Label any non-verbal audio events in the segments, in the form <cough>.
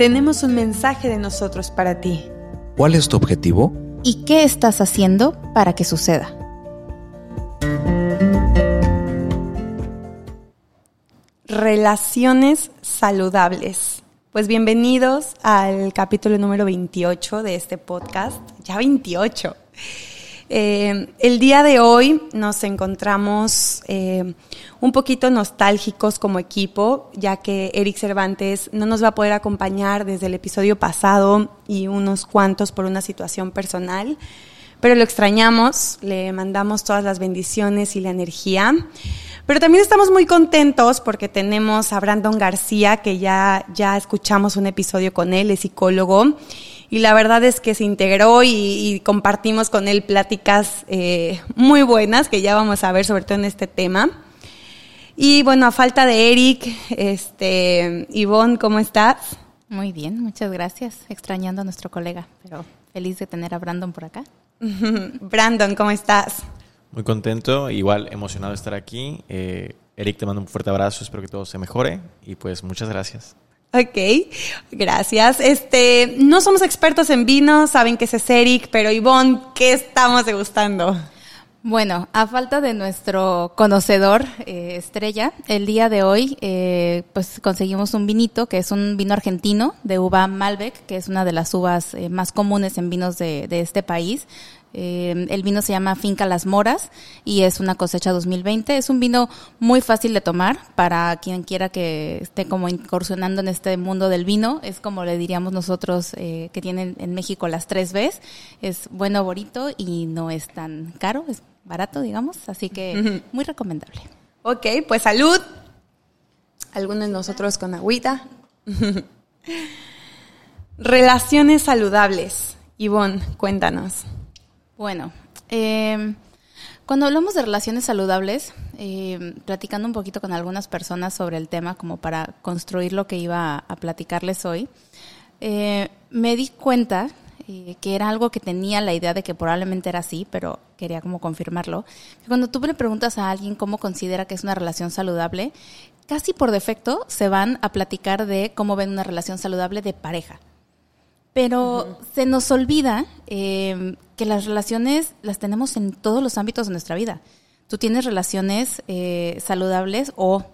tenemos un mensaje de nosotros para ti. ¿Cuál es tu objetivo? ¿Y qué estás haciendo para que suceda? Relaciones saludables. Pues bienvenidos al capítulo número 28 de este podcast. Ya 28. Eh, el día de hoy nos encontramos eh, un poquito nostálgicos como equipo, ya que Eric Cervantes no nos va a poder acompañar desde el episodio pasado y unos cuantos por una situación personal, pero lo extrañamos, le mandamos todas las bendiciones y la energía. Pero también estamos muy contentos porque tenemos a Brandon García, que ya, ya escuchamos un episodio con él, es psicólogo y la verdad es que se integró y, compartimos con él pláticas eh, muy buenas que ya vamos a ver sobre todo en este tema. Y bueno, a falta de Eric, este, Ivonne, ¿cómo estás? Muy bien, muchas gracias. Extrañando a nuestro colega, pero feliz de tener a Brandon por acá. <laughs> Brandon, ¿cómo estás? Muy contento, igual emocionado de estar aquí. Eh, Eric, te mando un fuerte abrazo, espero que todo se mejore y pues muchas gracias. Ok, gracias. Este, no somos expertos en vino, saben que es Eric, pero Ivonne, ¿qué estamos degustando? Bueno, a falta de nuestro conocedor eh, estrella, el día de hoy eh, pues conseguimos un vinito que es un vino argentino de uva Malbec, que es una de las uvas eh, más comunes en vinos de, de este país. Eh, el vino se llama Finca Las Moras y es una cosecha 2020. Es un vino muy fácil de tomar para quien quiera que esté como incursionando en este mundo del vino. Es como le diríamos nosotros eh, que tienen en México las tres Bs. Es bueno, bonito y no es tan caro, es barato, digamos. Así que muy recomendable. Ok, pues salud. Algunos de nosotros con agüita. <laughs> Relaciones saludables. Ivonne, cuéntanos. Bueno, eh, cuando hablamos de relaciones saludables, eh, platicando un poquito con algunas personas sobre el tema, como para construir lo que iba a, platicarles hoy, eh, me di cuenta eh, que era algo que tenía la idea de que probablemente era así, pero quería como confirmarlo. Cuando tú le preguntas a alguien cómo considera que es una relación saludable, casi por defecto se van a platicar de cómo ven una relación saludable de pareja. Pero se nos olvida eh, que las relaciones las tenemos en todos los ámbitos de nuestra vida. Tú tienes relaciones eh, saludables o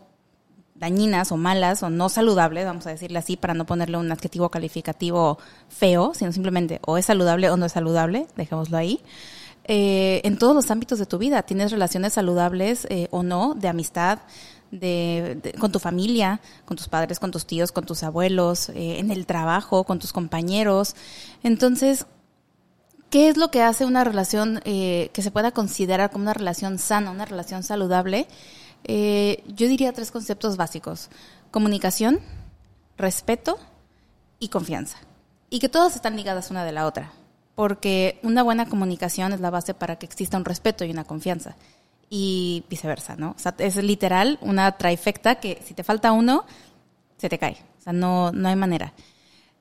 dañinas o malas o no saludables, vamos a decirle así, para no ponerle un adjetivo calificativo feo, sino simplemente o es saludable o no es saludable, dejémoslo ahí. Eh, en todos los ámbitos de tu vida tienes relaciones saludables o no, de amistad, de, con tu familia, con tus padres, con tus tíos, con tus abuelos, eh, en el trabajo, con tus compañeros. Entonces, ¿qué es lo que hace una relación eh, que se pueda considerar como una relación sana, una relación saludable? Eh, yo diría tres conceptos básicos. Comunicación, respeto y confianza. Y que todas están ligadas una de la otra. Porque una buena comunicación es la base para que exista un respeto y una confianza y viceversa, ¿no? O sea, es literal una trifecta que si te falta uno, se te cae. O sea, no, no hay manera.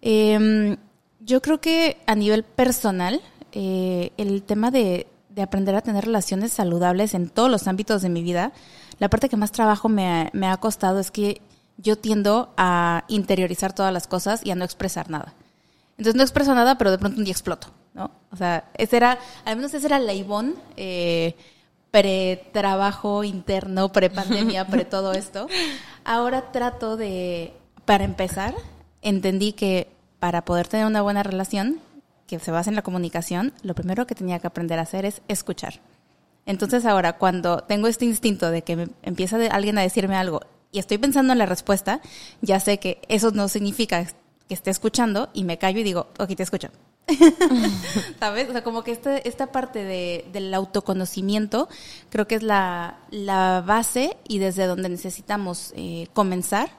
Em, yo creo que a nivel personal, eh, el tema de, de, aprender a tener relaciones saludables en todos los ámbitos de mi vida, la parte que más trabajo me, me ha costado es que yo tiendo a interiorizar todas las cosas y a no expresar nada. Entonces no expreso nada, pero de pronto un día exploto, ¿no? O sea, ese era, al menos ese era la Ivonne, eh, pre-trabajo interno, pre-pandemia, <laughs> pre-todo esto. Ahora trato de, para empezar, entendí que para poder tener una buena relación, que se basa en la comunicación, lo primero que tenía que aprender a hacer es escuchar. Entonces ahora, cuando tengo este instinto de que me empieza alguien a decirme algo y estoy pensando en la respuesta, ya sé que eso no significa que esté escuchando y me callo y digo, ok, te escucho. <laughs> ¿Sabes? O sea, como que esta, esta parte de, del autoconocimiento creo que es la, la, base y desde donde necesitamos eh, comenzar,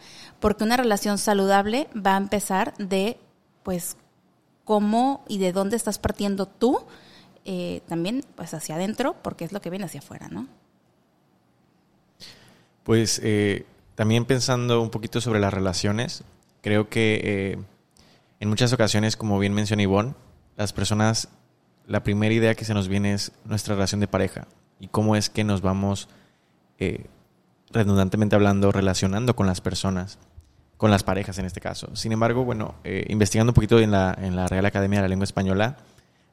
porque una relación saludable va a empezar de, pues, cómo y de dónde estás partiendo tú, eh, también, pues, hacia adentro, porque es lo que viene hacia afuera, ¿no? Pues, eh, también pensando un poquito sobre las relaciones, creo que en muchas ocasiones, como bien mencionó Ivonne, las personas, la primera idea que se nos viene es nuestra relación de pareja y cómo es que nos vamos, eh, redundantemente hablando, relacionando con las personas. con las parejas en este caso. Sin embargo, bueno, eh, investigando un poquito en la, en la Real Academia de la Lengua Española,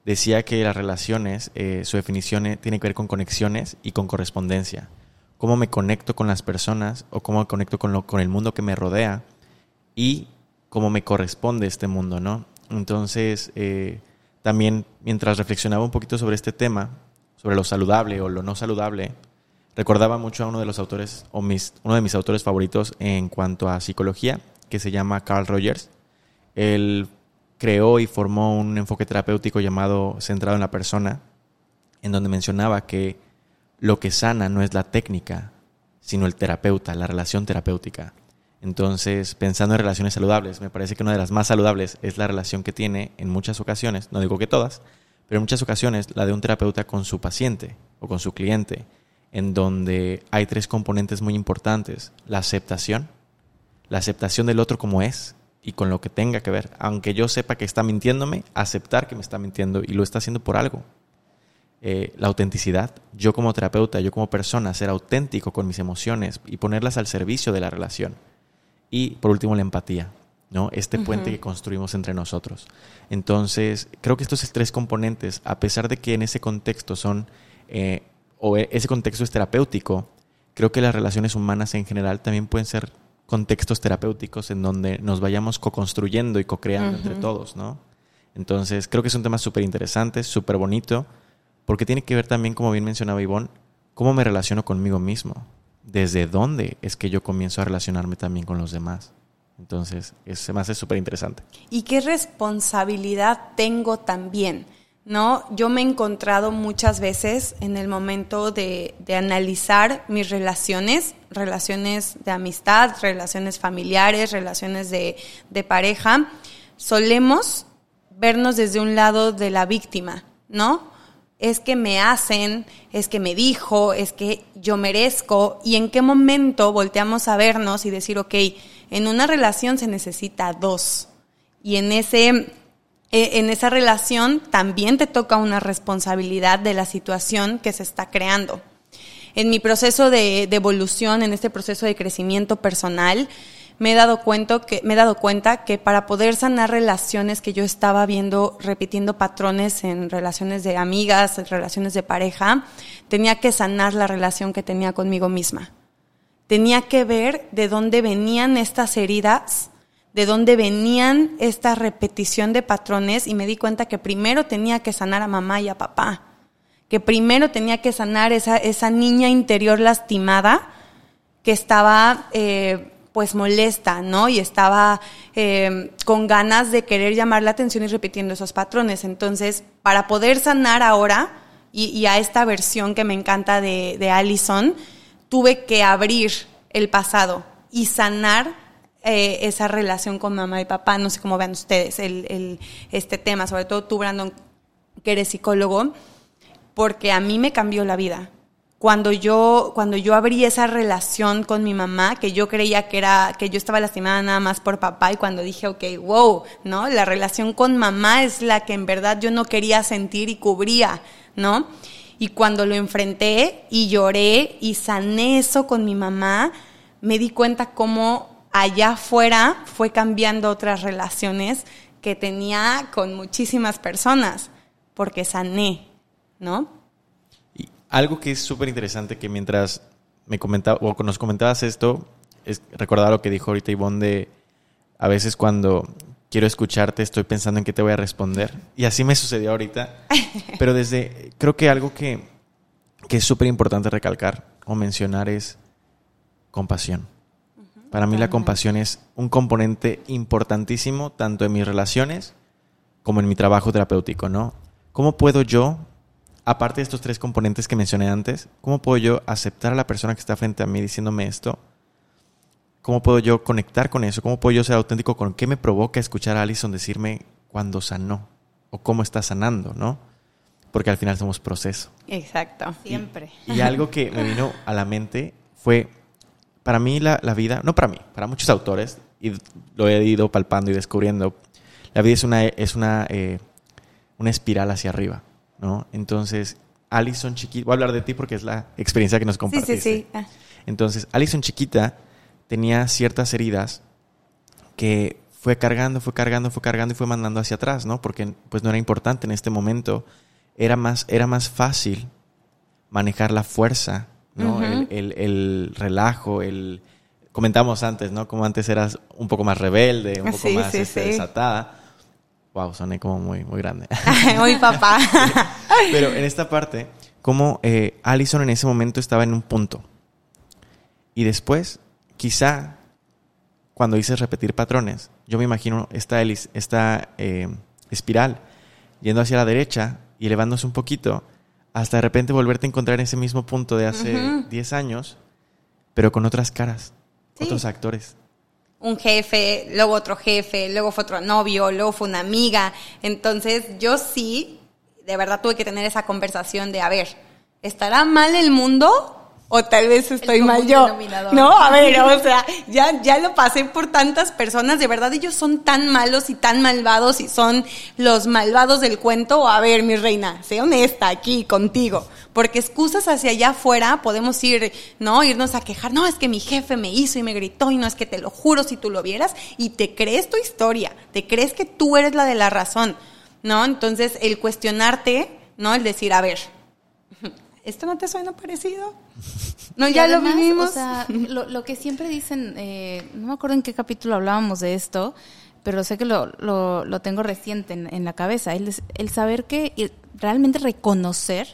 decía que las relaciones, eh, su definición eh, tiene que ver con conexiones y con correspondencia. Cómo me conecto con las personas o cómo me conecto con, lo, con el mundo que me rodea y cómo me corresponde este mundo, ¿no? Entonces, también mientras reflexionaba un poquito sobre este tema, sobre lo saludable o lo no saludable, recordaba mucho a uno de los autores, o mis, uno de mis autores favoritos en cuanto a psicología, que se llama Carl Rogers. Él creó y formó un enfoque terapéutico llamado Centrado en la Persona, en donde mencionaba que lo que sana no es la técnica, sino el terapeuta, la relación terapéutica. Entonces, pensando en relaciones saludables, me parece que una de las más saludables es la relación que tiene en muchas ocasiones, no digo que todas, pero en muchas ocasiones la de un terapeuta con su paciente o con su cliente en donde hay tres componentes muy importantes. La aceptación, la aceptación del otro como es y con lo que tenga que ver. Aunque yo sepa que está mintiéndome, aceptar que me está mintiendo y lo está haciendo por algo. Eh, la autenticidad, yo como terapeuta, yo como persona, ser auténtico con mis emociones y ponerlas al servicio de la relación. Y por último, la empatía, ¿no? Este puente que construimos entre nosotros. Entonces, creo que estos tres componentes, a pesar de que en ese contexto son eh, o e, ese contexto es terapéutico, creo que las relaciones humanas en general también pueden ser contextos terapéuticos en donde nos vayamos co-construyendo y co-creando entre todos, ¿no? Entonces, creo que es un tema súper interesante, súper bonito, porque tiene que ver también, como bien mencionaba Ivonne, cómo me relaciono conmigo mismo. Desde dónde es que yo comienzo a relacionarme también con los demás. Entonces, se me hace súper interesante. ¿Y qué responsabilidad tengo también? ¿no? Yo me he encontrado muchas veces en el momento de, analizar mis relaciones, relaciones de amistad, relaciones familiares, relaciones de, pareja, solemos vernos desde un lado de la víctima, ¿no? Es que me hacen, es que me dijo, es que yo merezco, y en qué momento volteamos a vernos y decir, ok, en una relación se necesita dos, y en ese eh, en esa relación también te toca una responsabilidad de la situación que se está creando. En mi proceso de, evolución, en este proceso de crecimiento personal, me he dado cuenta que me he dado cuenta que para poder sanar relaciones que yo estaba viendo repitiendo patrones en relaciones de amigas, en relaciones de pareja, tenía que sanar la relación que tenía conmigo misma. Tenía que ver de dónde venían estas heridas de dónde venían esta repetición de patrones y me di cuenta que primero tenía que sanar a mamá y a papá, que primero tenía que sanar esa, esa niña interior lastimada que estaba eh, pues molesta, ¿no? Y estaba eh, con ganas de querer llamar la atención y repitiendo esos patrones. Entonces, para poder sanar ahora y, a esta versión que me encanta de, de Allison, tuve que abrir el pasado y sanar eh, esa relación con mamá y papá. No sé cómo vean ustedes el, este tema, sobre todo tú, Brandon, que eres psicólogo, porque a mí me cambió la vida. Cuando yo, cuando yo abrí esa relación con mi mamá, que yo creía que era, que yo estaba lastimada nada más por papá, y cuando dije, ok, wow, ¿no? La relación con mamá es la que en verdad yo no quería sentir y cubría, ¿no? Y cuando lo enfrenté y lloré y sané eso con mi mamá, me di cuenta cómo allá afuera fue cambiando otras relaciones que tenía con muchísimas personas, porque sané, ¿no? Algo que es súper interesante que mientras me comentaba, o nos comentabas esto, es recordar lo que dijo ahorita Ivonne de a veces cuando quiero escucharte estoy pensando en qué te voy a responder. Y así me sucedió ahorita. <laughs> Pero desde, creo que algo que, que es súper importante recalcar o mencionar es compasión. Para mí la compasión es un componente importantísimo tanto en mis relaciones como en mi trabajo terapéutico, ¿no? ¿Cómo puedo yo, aparte de estos tres componentes que mencioné antes, cómo puedo yo aceptar a la persona que está frente a mí diciéndome esto? ¿Cómo puedo yo conectar con eso? ¿Cómo puedo yo ser auténtico con qué me provoca escuchar a Alison decirme cuando sanó o cómo está sanando, ¿no? Porque al final somos proceso. Exacto, siempre. y algo que me vino a la mente fue para mí la, vida, no para mí, para muchos autores, y lo he ido palpando y descubriendo, la vida es una, es una, eh, una espiral hacia arriba, ¿no? Entonces, Alison chiquita, voy a hablar de ti porque es la experiencia que nos compartiste. Sí, sí, sí. Ah. Entonces, Alison chiquita tenía ciertas heridas que fue cargando, fue cargando, fue cargando y fue mandando hacia atrás, ¿no? Porque pues no era importante en este momento. Era más, era más fácil manejar la fuerza, ¿no? Ujú. el, el- el relajo, el... Comentamos antes, ¿no? Como antes eras un poco más rebelde, un poco Sí, más sí, este, sí. desatada. Wow, soné como muy, muy grande. <laughs> Muy papá. <laughs> Pero en esta parte, como eh, Allison en ese momento estaba en un punto. Y después, quizá, cuando dices repetir patrones, yo me imagino esta, esta eh, espiral yendo hacia la derecha y elevándose un poquito, hasta de repente volverte a encontrar en ese mismo punto de hace Ujú. 10 años, pero con otras caras, Sí. otros actores. Un jefe, luego otro jefe, luego fue otro novio, luego fue una amiga. Entonces yo sí, de verdad tuve que tener esa conversación de, a ver, ¿estará mal el mundo? O tal vez estoy mal yo. No, a ver, o sea, ya, ya lo pasé por tantas personas, de verdad ellos son tan malos y tan malvados y son los malvados del cuento. A ver, mi reina, sé honesta aquí contigo, porque excusas hacia allá afuera podemos ir, ¿no? Irnos a quejar, no, es que mi jefe me hizo y me gritó y no es que te lo juro si tú lo vieras y te crees tu historia, te crees que tú eres la de la razón, ¿no? Entonces, el cuestionarte, ¿no? El decir, a ver, <laughs> ¿esto no te suena parecido? <laughs> No, Y ya además, lo vivimos. O sea, lo, lo que siempre dicen, eh, no me acuerdo en qué capítulo hablábamos de esto, pero sé que lo, lo, lo tengo reciente en, en la cabeza. El, el saber que y realmente reconocer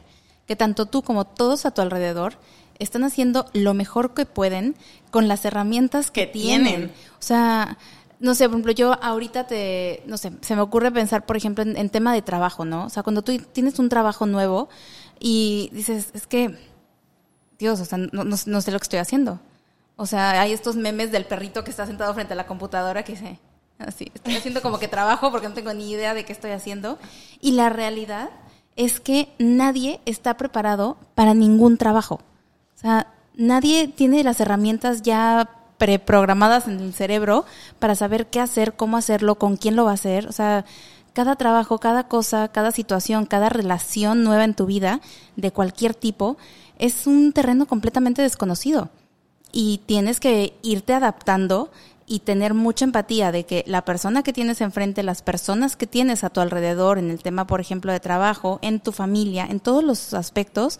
que tanto tú como todos a tu alrededor están haciendo lo mejor que pueden con las herramientas que, Que tienen. tienen. O sea, no sé, por ejemplo, yo ahorita te, no sé, se me ocurre pensar, por ejemplo, en, en tema de trabajo, ¿no? O sea, cuando tú tienes un trabajo nuevo y dices, es que Dios, o sea, no, sé lo que estoy haciendo. O sea, hay estos memes del perrito que está sentado frente a la computadora que dice, así, estoy haciendo como que trabajo porque no tengo ni idea de qué estoy haciendo. Y la realidad es que nadie está preparado para ningún trabajo. O sea, nadie tiene las herramientas ya preprogramadas en el cerebro para saber qué hacer, cómo hacerlo, con quién lo va a hacer. O sea, cada trabajo, cada cosa, cada situación, cada relación nueva en tu vida, de cualquier tipo, es un terreno completamente desconocido. Y tienes que irte adaptando y tener mucha empatía de que la persona que tienes enfrente, las personas que tienes a tu alrededor, en el tema, por ejemplo, de trabajo, en tu familia, en todos los aspectos,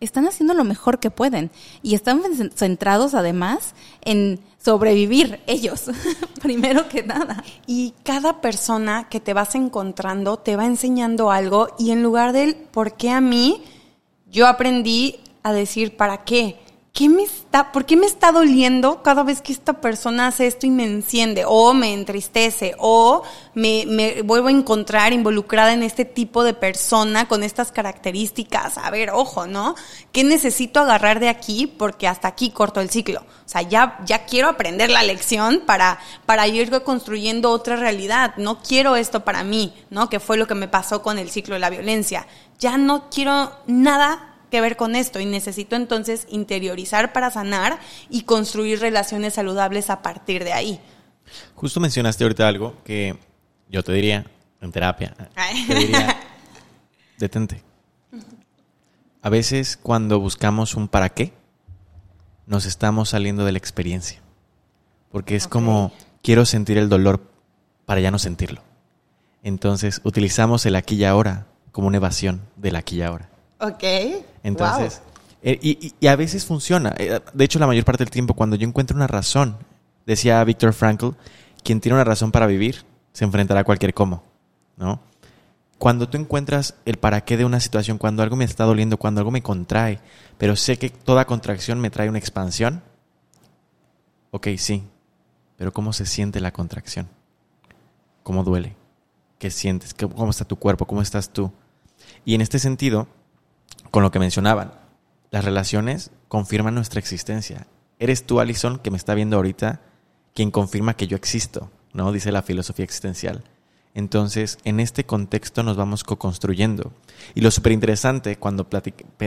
están haciendo lo mejor que pueden. Y están centrados además en sobrevivir ellos, <laughs> primero que nada. Y cada persona que te vas encontrando te va enseñando algo y en lugar del por qué a mí, yo aprendí a decir para qué. ¿Qué me está, ¿Por qué me está doliendo cada vez que esta persona hace esto y me enciende? O me entristece, o me, me vuelvo a encontrar involucrada en este tipo de persona con estas características. A ver, ojo, ¿no? ¿Qué necesito agarrar de aquí? Porque hasta aquí corto el ciclo. O sea, ya, ya quiero aprender la lección para, para ir construyendo otra realidad. No quiero esto para mí, ¿no? Que fue lo que me pasó con el ciclo de la violencia. Ya no quiero nada que ver con esto y necesito entonces interiorizar para sanar y construir relaciones saludables a partir de ahí. Justo mencionaste ahorita algo que yo te diría en terapia. Ay. Te diría, <laughs> detente. A veces cuando buscamos un para qué, nos estamos saliendo de la experiencia. Porque es como, quiero sentir el dolor para ya no sentirlo. Entonces utilizamos el aquí y ahora como una evasión del aquí y ahora. Ok. Entonces, eh, y, a veces funciona. Eh, De hecho, la mayor parte del tiempo, cuando yo encuentro una razón, decía Viktor Frankl, quien tiene una razón para vivir, se enfrentará a cualquier cómo, ¿no? Cuando tú encuentras el para qué de una situación, cuando algo me está doliendo, cuando algo me contrae, pero sé que toda contracción me trae una expansión, ok, sí, pero ¿cómo se siente la contracción? ¿Cómo duele? ¿Qué sientes? ¿Qué- ¿Cómo está tu cuerpo? ¿Cómo estás tú? Y en este sentido, con lo que mencionaban, las relaciones confirman nuestra existencia. Eres tú, Alison, que me está viendo ahorita, quien confirma que yo existo, ¿no? Dice la filosofía existencial. Entonces, en este contexto nos vamos co-construyendo. Y lo súper interesante cuando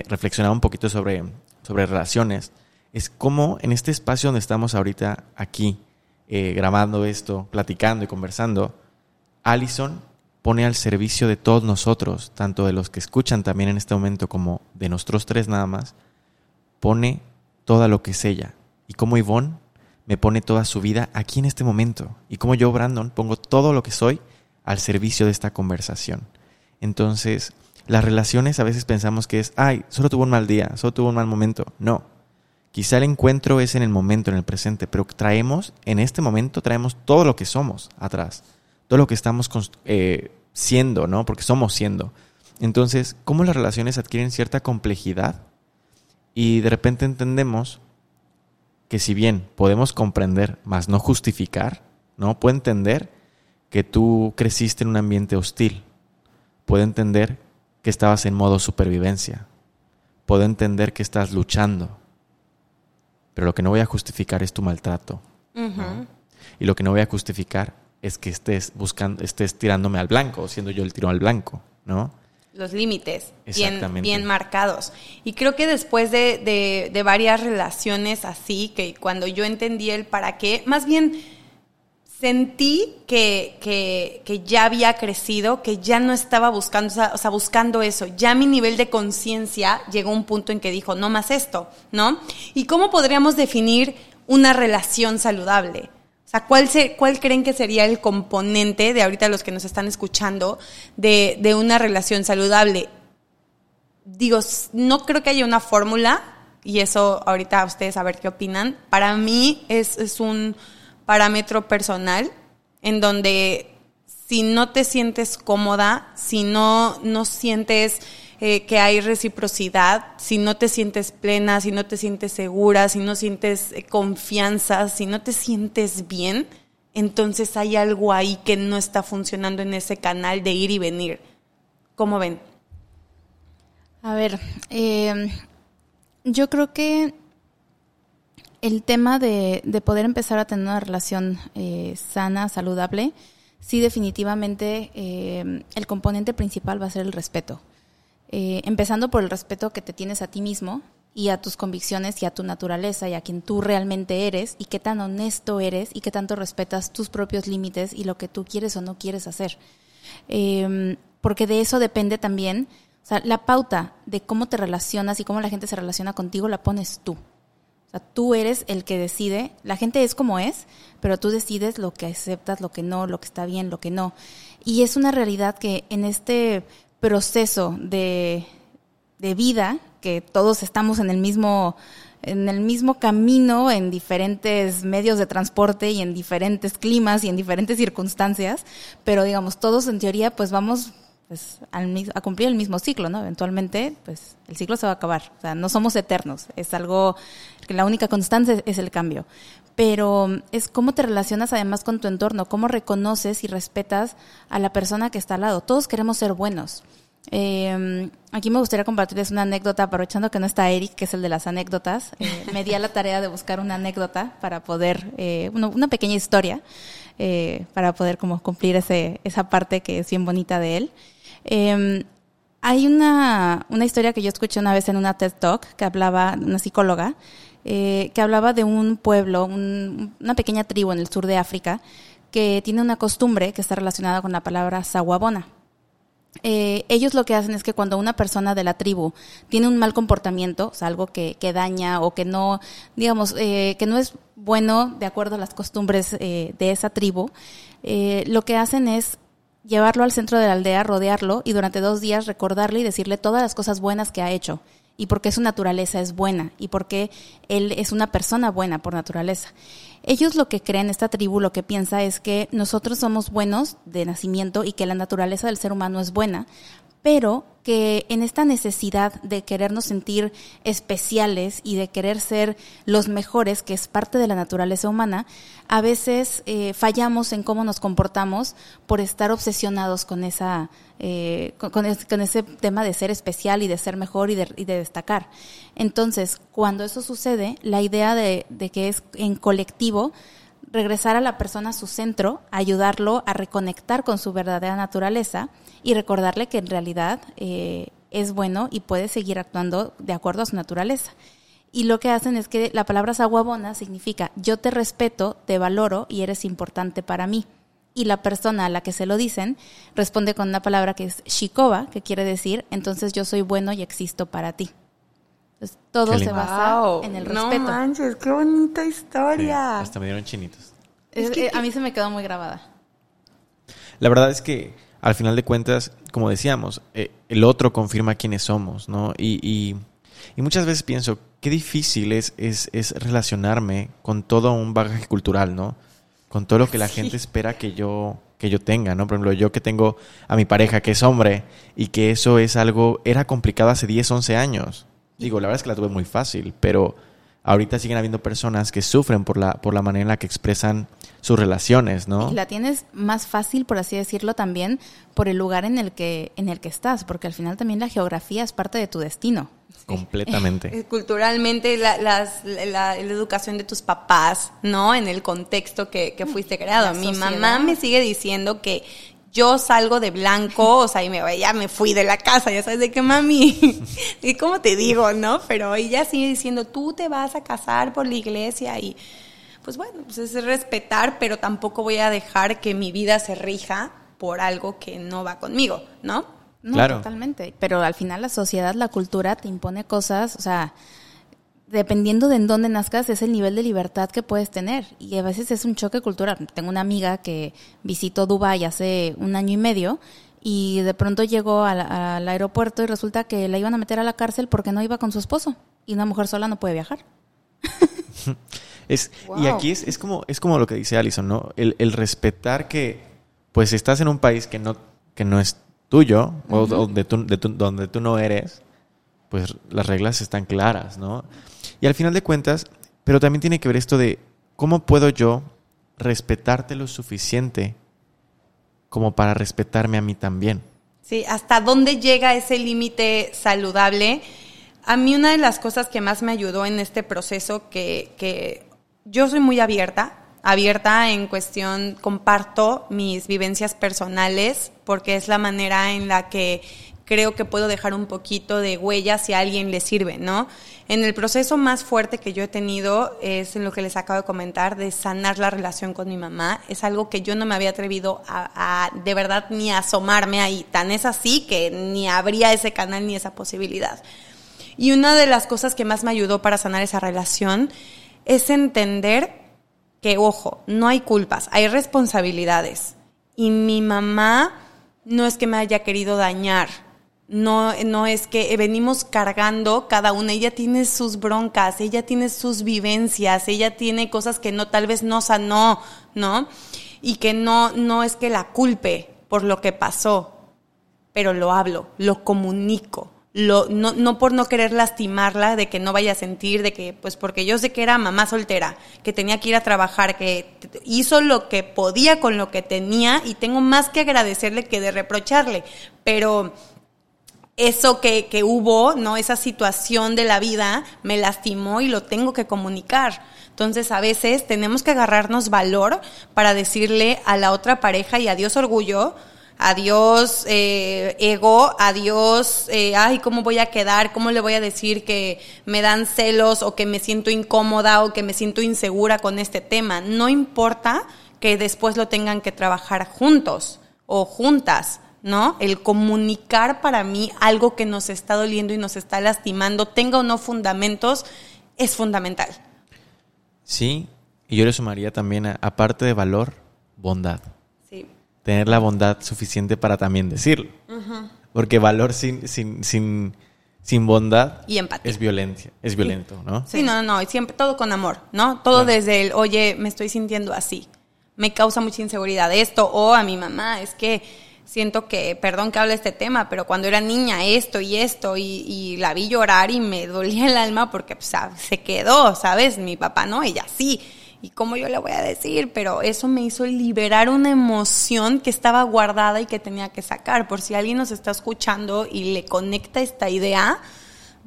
reflexionaba un poquito sobre, sobre relaciones es cómo en este espacio donde estamos ahorita aquí, eh, grabando esto, platicando y conversando, Allison pone al servicio de todos nosotros, tanto de los que escuchan también en este momento como de nosotros tres nada más, pone todo lo que es ella. Y como Ivonne me pone toda su vida aquí en este momento. Y como yo, Brandon, pongo todo lo que soy al servicio de esta conversación. Entonces, las relaciones a veces pensamos que es, ay, solo tuvo un mal día, solo tuvo un mal momento. No. Quizá el encuentro es en el momento, en el presente, pero traemos, en este momento, traemos todo lo que somos atrás. Todo lo que estamos eh, siendo, ¿no? Porque somos siendo. Entonces, ¿cómo las relaciones adquieren cierta complejidad? Y de repente entendemos que si bien podemos comprender, más no justificar, ¿no? Puedo entender que tú creciste en un ambiente hostil. Puedo entender que estabas en modo supervivencia. Puedo entender que estás luchando. Pero lo que no voy a justificar es tu maltrato. Y lo que no voy a justificar es que estés buscando, estés tirándome al blanco, siendo yo el tiro al blanco, ¿no? Los límites bien, bien marcados. Y creo que después de, de varias relaciones así, que cuando yo entendí el para qué, más bien sentí que, que, ya había crecido, que ya no estaba buscando, o sea, buscando eso. Ya mi nivel de conciencia llegó a un punto en que dijo, no más esto, ¿no? ¿Y cómo podríamos definir una relación saludable? Sea, ¿cuál, se, ¿cuál creen que sería el componente de ahorita los que nos están escuchando de, una relación saludable? Digo, no creo que haya una fórmula, y eso ahorita ustedes a ver qué opinan. Para mí es, es un parámetro personal en donde si no te sientes cómoda, si no, no sientes eh, que hay reciprocidad, si no te sientes plena, si no te sientes segura, si no sientes eh, confianza, si no te sientes bien, entonces hay algo ahí que no está funcionando en ese canal de ir y venir. ¿Cómo ven? A ver, eh, yo creo que el tema de, poder empezar a tener una relación eh, sana, saludable, sí definitivamente eh, el componente principal va a ser el respeto. Eh, empezando por el respeto que te tienes a ti mismo y a tus convicciones y a tu naturaleza y a quien tú realmente eres y qué tan honesto eres y qué tanto respetas tus propios límites y lo que tú quieres o no quieres hacer. Em, porque de eso depende también, o sea, la pauta de cómo te relacionas y cómo la gente se relaciona contigo la pones tú. O sea, tú eres el que decide, la gente es como es, pero tú decides lo que aceptas, lo que no, lo que está bien, lo que no. Y es una realidad que en este proceso de, de vida, que todos estamos en el mismo en el mismo camino, en diferentes medios de transporte y en diferentes climas y en diferentes circunstancias, pero digamos, todos en teoría pues vamos pues, al, a cumplir el mismo ciclo, ¿no? Eventualmente, pues el ciclo se va a acabar. O sea, no somos eternos. Es algo que la única constante es el cambio. Pero es cómo te relacionas además con tu entorno, cómo reconoces y respetas a la persona que está al lado. Todos queremos ser buenos. Eh, aquí me gustaría compartirles una anécdota, aprovechando que no está Eric, que es el de las anécdotas. Eh, me di a la tarea de buscar una anécdota para poder, eh, una, pequeña historia, eh, para poder como cumplir ese, esa parte que es bien bonita de él. Eh, hay una, una, historia que yo escuché una vez en una TED Talk que hablaba, una psicóloga, eh, que hablaba de un pueblo, una pequeña tribu en el sur de África, que tiene una costumbre que está relacionada con la palabra sawabona. Eh, ellos lo que hacen es que cuando una persona de la tribu tiene un mal comportamiento, o sea, algo que, que daña o que no, digamos, eh, que no es bueno de acuerdo a las costumbres eh, de esa tribu, eh, lo que hacen es llevarlo al centro de la aldea, rodearlo y durante dos días recordarle y decirle todas las cosas buenas que ha hecho y por qué su naturaleza es buena y por qué él es una persona buena por naturaleza. Ellos lo que creen, esta tribu lo que piensa es que nosotros somos buenos de nacimiento y que la naturaleza del ser humano es buena, pero que en esta necesidad de querernos sentir especiales y de querer ser los mejores, que es parte de la naturaleza humana, a veces eh, fallamos en cómo nos comportamos por estar obsesionados con esa eh, con, ese tema de ser especial y de ser mejor y de, destacar. Entonces, cuando eso sucede, la idea de, de que es en colectivo regresar a la persona a su centro, ayudarlo a reconectar con su verdadera naturaleza y recordarle que en realidad eh, es bueno y puede seguir actuando de acuerdo a su naturaleza. Y lo que hacen es que la palabra saguabona significa yo te respeto, te valoro y eres importante para mí. Y la persona a la que se lo dicen responde con una palabra que es shikoba, que quiere decir entonces yo soy bueno y existo para ti. Entonces, todo se basa Wow, en el No respeto. manches, qué bonita Sí, historia. hasta me dieron chinitos. Es- Es que- eh, a mí se me quedó muy grabada. La verdad es que al final de cuentas, como decíamos, eh, el otro confirma quiénes somos, ¿no? Y, y- y muchas veces pienso, qué difícil es, es, es relacionarme con todo un bagaje cultural, ¿no? Con todo lo que la <laughs> gente espera que yo, que yo tenga, ¿no? Por ejemplo, yo que tengo a mi pareja que es hombre y que eso es algo, era complicado hace 10, 11 años. Digo, la verdad es que la tuve muy fácil, pero ahorita siguen habiendo personas que sufren por la, por la manera en la que expresan sus relaciones, ¿no? Y la tienes más fácil, por así decirlo, también por el lugar en el que, en el que estás, porque al final también la geografía es parte de tu destino. Completamente. <laughs> Culturalmente, la, las- la- la educación de tus papás, ¿no? En el contexto que, que fuiste creado. La Mi sociedad. mamá me sigue diciendo que yo salgo de blanco, o sea, y me, ya me fui de la casa, ya sabes de qué mami. <laughs> ¿Y cómo te digo, no? Pero ella sigue diciendo, tú te vas a casar por la iglesia y. Pues bueno, pues es respetar, pero tampoco voy a dejar que mi vida se rija por algo que no va conmigo, ¿no? No, Claro. totalmente. Pero al final la sociedad, la cultura te impone cosas, o sea, dependiendo de en dónde nazcas, es el nivel de libertad que puedes tener. Y a veces es un choque cultural. Tengo una amiga que visitó Dubái hace un año y medio y de pronto llegó al, al aeropuerto y resulta que la iban a meter a la cárcel porque no iba con su esposo. Y una mujer sola no puede viajar. <laughs> Es, Y aquí es, es como, es como lo que dice Alison, ¿no? El, el respetar que, pues, estás en un país que no, que no es tuyo, o donde tú, de tú- donde tú no eres, pues las reglas están claras, ¿no? Y al final de cuentas, pero también tiene que ver esto de cómo puedo yo respetarte lo suficiente como para respetarme a mí también. Sí, hasta dónde llega ese límite saludable. A mí una de las cosas que más me ayudó en este proceso, que, que yo soy muy abierta, abierta en cuestión, comparto mis vivencias personales, porque es la manera en la que creo que puedo dejar un poquito de huella si a alguien le sirve, ¿no? En el proceso más fuerte que yo he tenido es en lo que les acabo de comentar, de sanar la relación con mi mamá. Es algo que yo no me había atrevido a, de verdad ni a asomarme ahí. Tan es así que ni habría ese canal ni esa posibilidad. Y una de las cosas que más me ayudó para sanar esa relación es entender que, ojo, no hay culpas, hay responsabilidades. Y mi mamá no es que me haya querido dañar, no, no es que venimos cargando cada una, ella tiene sus broncas, ella tiene sus vivencias, ella tiene cosas que no, tal vez no sanó, ¿no? Y que no, no es que la culpe por lo que pasó, pero lo hablo, lo comunico. Lo, no, no por no querer lastimarla, de que no vaya a sentir, de que, pues porque yo sé que era mamá soltera, que tenía que ir a trabajar, que hizo lo que podía con lo que tenía y tengo más que agradecerle que de reprocharle. Pero eso que, que hubo, ¿no? Esa situación de la vida me lastimó y lo tengo que comunicar. Entonces, a veces tenemos que agarrarnos valor para decirle a la otra pareja y adiós orgullo, adiós eh, ego, adiós, eh, ay, ¿cómo voy a quedar? ¿Cómo le voy a decir que me dan celos o que me siento incómoda o que me siento insegura con este tema? No importa que después lo tengan que trabajar juntos o juntas. ¿No? El comunicar para mí algo que nos está doliendo y nos está lastimando, tenga o no fundamentos, es fundamental. Sí, y yo le sumaría también, a- aparte de valor, bondad. Sí. Tener la bondad suficiente para también decirlo. Porque valor sin, sin, sin, sin bondad Y empatía. es violencia, es violento, ¿no? Sí, no, no, no, y siempre todo con amor, ¿no? Todo Claro. desde el, oye, me estoy sintiendo así, me causa mucha inseguridad esto, o a mi mamá, es que siento que, perdón que hable este tema, pero cuando era niña esto y esto, y, y la vi llorar y me dolía el alma porque pues, ah, se quedó, ¿sabes? Mi papá no, ella sí. ¿Y cómo yo le voy a decir? Pero eso me hizo liberar una emoción que estaba guardada y que tenía que sacar. Por si alguien nos está escuchando y le conecta esta idea,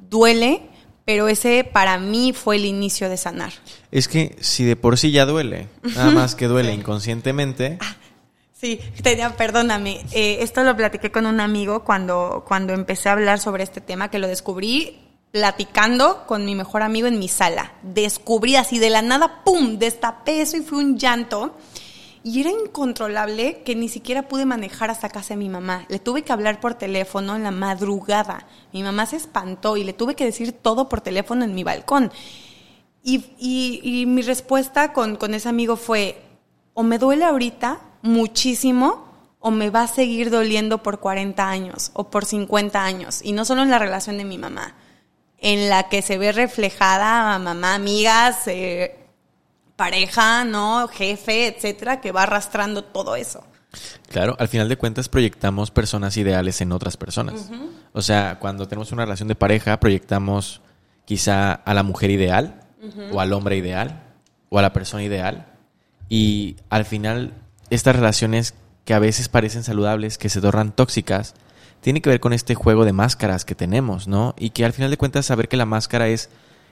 duele, pero ese para mí fue el inicio de sanar. Es que si de por sí ya duele, nada más que duele inconscientemente, Sí, tenía, perdóname, eh, esto lo platiqué con un amigo cuando, cuando empecé a hablar sobre este tema, que lo descubrí platicando con mi mejor amigo en mi sala. Descubrí así de la nada, ¡pum!, destapé eso y fue un llanto. Y era incontrolable que ni siquiera pude manejar hasta casa de mi mamá. Le tuve que hablar por teléfono en la madrugada. Mi mamá se espantó y le tuve que decir todo por teléfono en mi balcón. Y, y- y mi respuesta con, con ese amigo fue, o me duele ahorita muchísimo, o me va a seguir doliendo por 40 años o por 50 años. Y no solo en la relación de mi mamá, en la que se ve reflejada mamá, amigas, eh, pareja, ¿no? Jefe, etcétera, que va arrastrando todo eso. Claro, al final de cuentas proyectamos personas ideales en otras personas. O sea, cuando tenemos una relación de pareja, proyectamos quizá a la mujer ideal, o al hombre ideal, o a la persona ideal. Y al final, estas relaciones que a veces parecen saludables, que se tornan tóxicas, tiene que ver con este juego de máscaras que tenemos, ¿no? Y que al final de cuentas saber que la máscara es,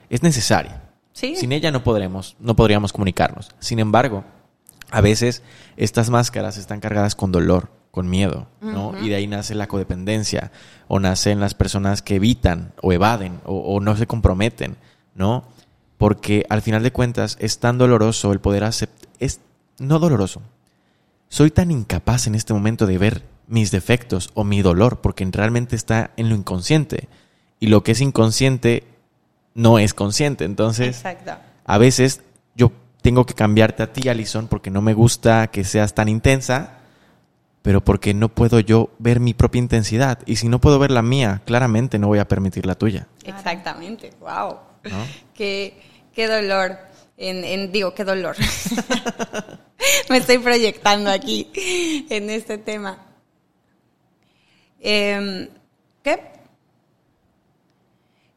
es necesaria. Sí. Sin ella no podremos, no podríamos comunicarnos. Sin embargo, a veces estas máscaras están cargadas con dolor, con miedo, ¿no? Y de ahí nace la codependencia, o nacen las personas que evitan, o evaden, o, o no se comprometen, ¿no? Porque al final de cuentas es tan doloroso el poder aceptar, es no doloroso. Soy tan incapaz en este momento de ver mis defectos o mi dolor, porque realmente está en lo inconsciente. Y lo que es inconsciente no es consciente. Entonces, Exacto. a veces yo tengo que cambiarte a ti, Alison, porque no me gusta que seas tan intensa, pero porque no puedo yo ver mi propia intensidad. Y si no puedo ver la mía, claramente no voy a permitir la tuya. Exactamente. Wow. ¿no? <laughs> Qué, qué dolor. En, en- digo, qué dolor. <laughs> Me estoy proyectando aquí en este tema. Em, ¿Qué?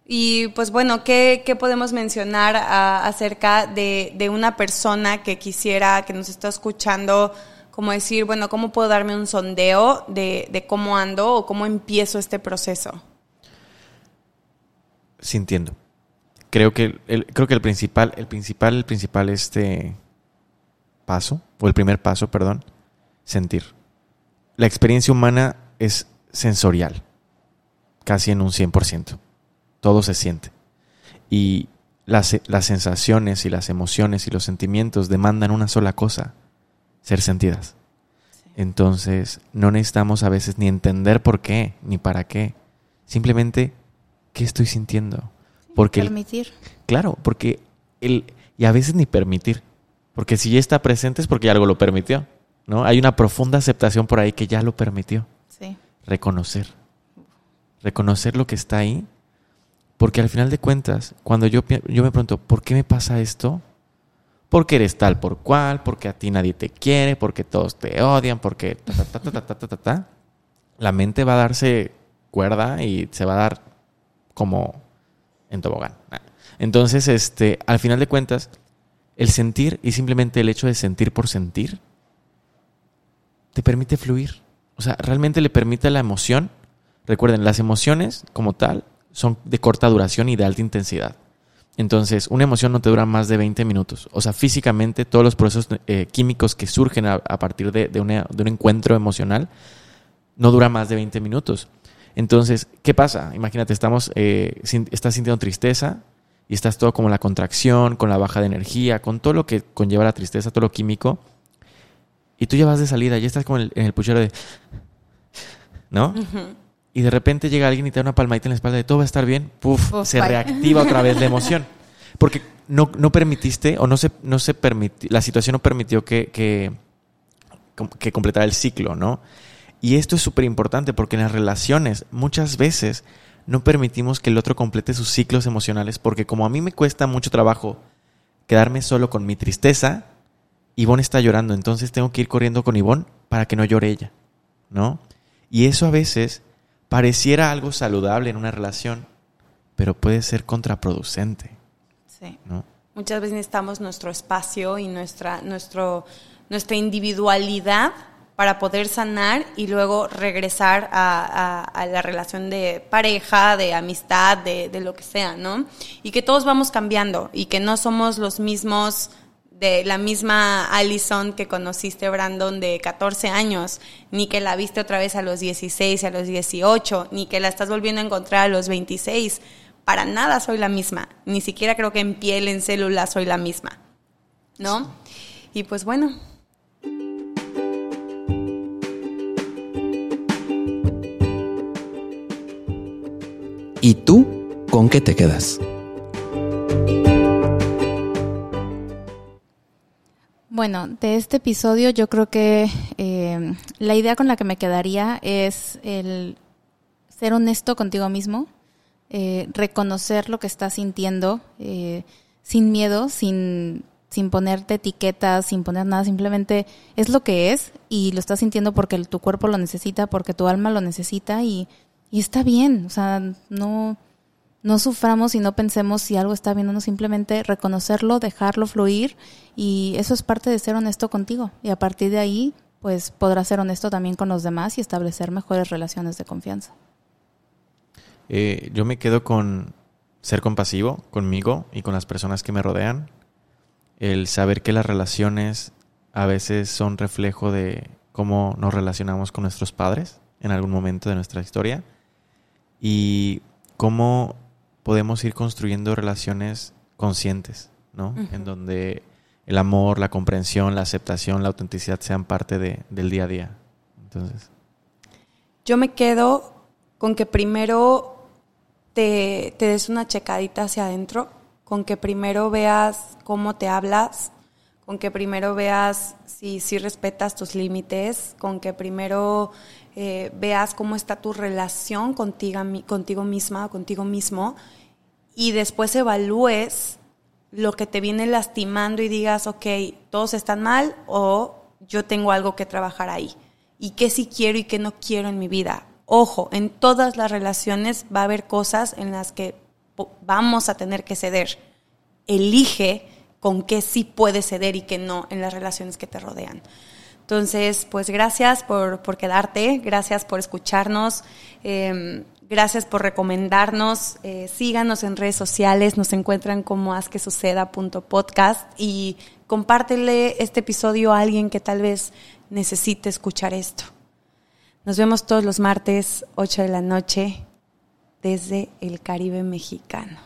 Y pues bueno, ¿qué, qué podemos mencionar acerca de, de una persona que quisiera, que nos está escuchando, como decir, bueno, ¿cómo puedo darme un sondeo de, de cómo ando o cómo empiezo este proceso? Sintiendo. Creo que el, creo que el principal, el principal, el principal este paso, o el primer paso, perdón, sentir. La experiencia humana es sensorial, casi en un 100%. Todo se siente. Y las, las sensaciones y las emociones y los sentimientos demandan una sola cosa, ser sentidas. Entonces, no necesitamos a veces ni entender por qué, ni para qué. Simplemente, ¿qué estoy sintiendo? Porque el- Permitir. Claro, porque el y a veces ni permitir, porque si ya está presente es porque algo lo permitió, ¿no? Hay una profunda aceptación por ahí que ya lo permitió, Sí. reconocer. Reconocer lo que está ahí, porque al final de cuentas, cuando yo yo me pregunto, ¿por qué me pasa esto? Porque eres tal por cual, porque a ti nadie te quiere, porque todos te odian, porque ta ta ta ta ta, ta, ta. La mente va a darse cuerda y se va a dar como en tobogán. Entonces, este, al final de cuentas, el sentir y simplemente el hecho de sentir por sentir te permite fluir. O sea, realmente le permite a la emoción. Recuerden, las emociones como tal son de corta duración y de alta intensidad. Entonces, una emoción no te dura más de 20 minutos. O sea, físicamente todos los procesos eh, químicos que surgen a, partir de, de un encuentro emocional no dura más de 20 minutos. Entonces, ¿qué pasa? Imagínate, estamos, eh, sin- estás sintiendo tristeza y estás todo como la contracción, con la baja de energía, con todo lo que conlleva la tristeza, todo lo químico. Y tú ya vas de salida, ya estás como en el, en el puchero de... ¿No? Y de repente llega alguien y te da una palmadita en la espalda de todo va a estar bien. Puf, Uf, se bye. reactiva otra vez la emoción. <laughs> Porque no, no permitiste o no se, no se permitió, la situación no permitió que, que, que completara el ciclo, ¿no? Y esto es súper importante porque en las relaciones muchas veces no permitimos que el otro complete sus ciclos emocionales porque como a mí me cuesta mucho trabajo quedarme solo con mi tristeza, Ivonne está llorando, entonces tengo que ir corriendo con Ivonne para que no llore ella, ¿no? Y eso a veces pareciera algo saludable en una relación, pero puede ser contraproducente, Sí. ¿no? Muchas veces necesitamos nuestro espacio y nuestra, nuestro, nuestra individualidad para poder sanar y luego regresar a, a- a la relación de pareja, de amistad, de, de lo que sea, ¿no? Y que todos vamos cambiando y que no somos los mismos de la misma Allison que conociste, Brandon, de 14 años, ni que la viste otra vez a los 16, a los 18, ni que la estás volviendo a encontrar a los 26. Para nada soy la misma. Ni siquiera creo que en piel, en células, soy la misma. ¿No? Y pues bueno, ¿Y tú con qué te quedas? Bueno, de este episodio yo creo que eh, la idea con la que me quedaría es el ser honesto contigo mismo, eh, reconocer lo que estás sintiendo eh, sin miedo, sin, sin ponerte etiquetas, sin poner nada, simplemente es lo que es y lo estás sintiendo porque tu cuerpo lo necesita, porque tu alma lo necesita y, y está bien, o sea, no, no suframos y no pensemos si algo está bien o no, simplemente reconocerlo, dejarlo fluir y eso es parte de ser honesto contigo. Y a partir de ahí pues podrás ser honesto también con los demás y establecer mejores relaciones de confianza. Eh, yo me quedo con ser compasivo conmigo y con las personas que me rodean, el saber que las relaciones a veces son reflejo de cómo nos relacionamos con nuestros padres en algún momento de nuestra historia y cómo podemos ir construyendo relaciones conscientes, ¿no? En donde el amor, la comprensión, la aceptación, la autenticidad sean parte de, del día a día. Entonces. Yo me quedo con que primero te, te des una checadita hacia adentro, con que primero veas cómo te hablas, con que primero veas si, si respetas tus límites, con que primero eh, veas cómo está tu relación contigo, contigo misma, contigo mismo, y después evalúes lo que te viene lastimando y digas, ok, todos están mal o yo tengo algo que trabajar ahí. Y qué sí quiero y qué no quiero en mi vida. Ojo, en todas las relaciones va a haber cosas en las que vamos a tener que ceder. Elige con qué sí puedes ceder y qué no en las relaciones que te rodean. Entonces, pues gracias por, por quedarte, gracias por escucharnos. Eh, Gracias por recomendarnos. Eh, síganos en redes sociales. Nos encuentran como hazquesuceda.podcast y compártele este episodio a alguien que tal vez necesite escuchar esto. Nos vemos todos los martes, 8 de la noche, desde el Caribe mexicano.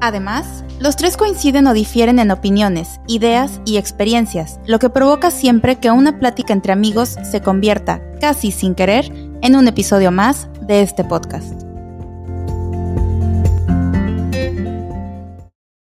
Además, los tres coinciden o difieren en opiniones, ideas y experiencias, lo que provoca siempre que una plática entre amigos se convierta, casi sin querer, en un episodio más de este podcast.